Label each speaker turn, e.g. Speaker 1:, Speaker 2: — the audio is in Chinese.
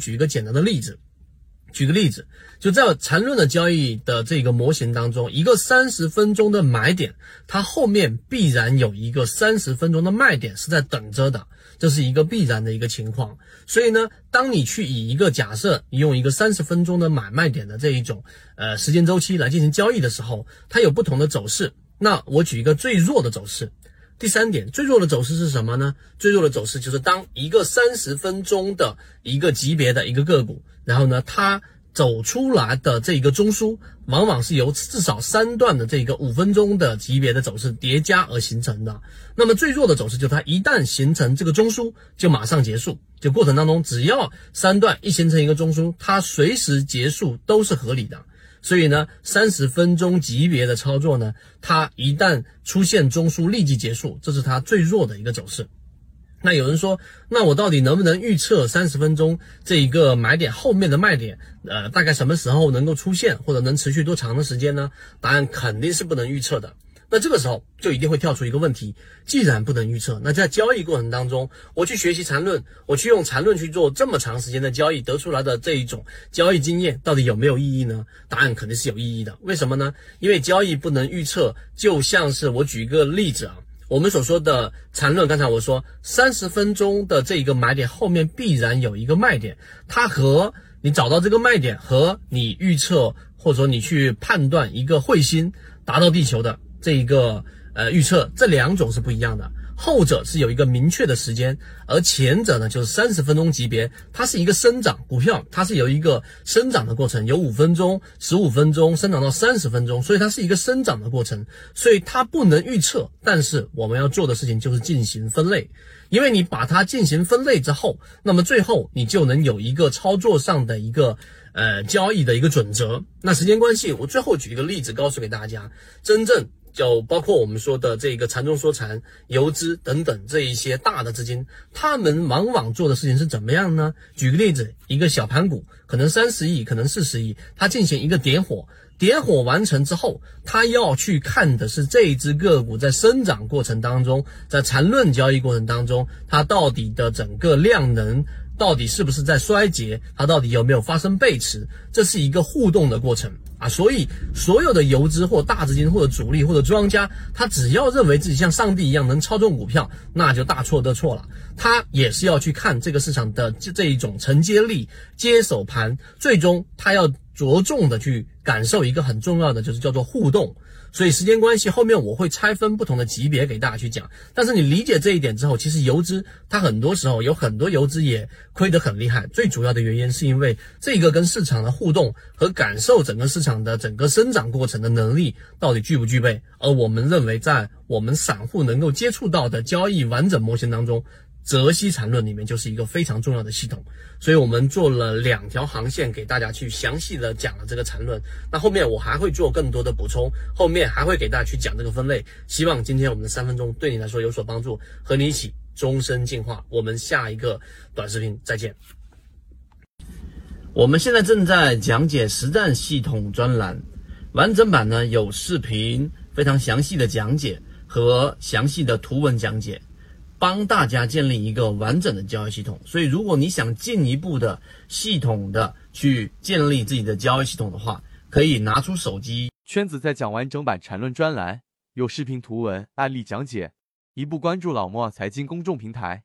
Speaker 1: 举一个简单的例子。举个例子，就在缠论的交易的这个模型当中，一个三十分钟的买点，它后面必然有一个三十分钟的卖点是在等着的，这是一个必然的一个情况。所以呢，当你去以一个假设，你用一个三十分钟的买卖点的这一种呃时间周期来进行交易的时候，它有不同的走势。那我举一个最弱的走势。第三点，最弱的走势是什么呢？最弱的走势就是当一个三十分钟的一个级别的一个个股，然后呢，它走出来的这一个中枢，往往是由至少三段的这个五分钟的级别的走势叠加而形成的。那么最弱的走势就是它一旦形成这个中枢，就马上结束。就过程当中，只要三段一形成一个中枢，它随时结束都是合理的。所以呢，三十分钟级别的操作呢，它一旦出现中枢立即结束，这是它最弱的一个走势。那有人说，那我到底能不能预测三十分钟这一个买点后面的卖点？呃，大概什么时候能够出现，或者能持续多长的时间呢？答案肯定是不能预测的。那这个时候就一定会跳出一个问题：既然不能预测，那在交易过程当中，我去学习缠论，我去用缠论去做这么长时间的交易，得出来的这一种交易经验，到底有没有意义呢？答案肯定是有意义的。为什么呢？因为交易不能预测，就像是我举一个例子啊，我们所说的缠论，刚才我说三十分钟的这一个买点后面必然有一个卖点，它和你找到这个卖点，和你预测或者说你去判断一个彗星达到地球的。这一个呃预测，这两种是不一样的。后者是有一个明确的时间，而前者呢就是三十分钟级别，它是一个生长股票，它是有一个生长的过程，有五分钟、十五分钟，生长到三十分钟，所以它是一个生长的过程，所以它不能预测。但是我们要做的事情就是进行分类，因为你把它进行分类之后，那么最后你就能有一个操作上的一个呃交易的一个准则。那时间关系，我最后举一个例子告诉给大家，真正。就包括我们说的这个禅中说禅、游资等等这一些大的资金，他们往往做的事情是怎么样呢？举个例子，一个小盘股可能三十亿，可能四十亿，它进行一个点火，点火完成之后，他要去看的是这一只个股在生长过程当中，在缠论交易过程当中，它到底的整个量能。到底是不是在衰竭？它到底有没有发生背驰？这是一个互动的过程啊！所以所有的游资或大资金或者主力或者庄家，他只要认为自己像上帝一样能操纵股票，那就大错特错了。他也是要去看这个市场的这这一种承接力、接手盘，最终他要着重的去感受一个很重要的，就是叫做互动。所以时间关系，后面我会拆分不同的级别给大家去讲。但是你理解这一点之后，其实游资它很多时候有很多游资也亏得很厉害。最主要的原因是因为这个跟市场的互动和感受整个市场的整个生长过程的能力到底具不具备？而我们认为，在我们散户能够接触到的交易完整模型当中。泽西缠论里面就是一个非常重要的系统，所以我们做了两条航线给大家去详细的讲了这个缠论。那后面我还会做更多的补充，后面还会给大家去讲这个分类。希望今天我们的三分钟对你来说有所帮助，和你一起终身进化。我们下一个短视频再见。我们现在正在讲解实战系统专栏，完整版呢有视频非常详细的讲解和详细的图文讲解。帮大家建立一个完整的交易系统，所以如果你想进一步的系统的去建立自己的交易系统的话，可以拿出手机。
Speaker 2: 圈子在讲完整版缠论专栏，有视频、图文、案例讲解，一步关注老莫财经公众平台。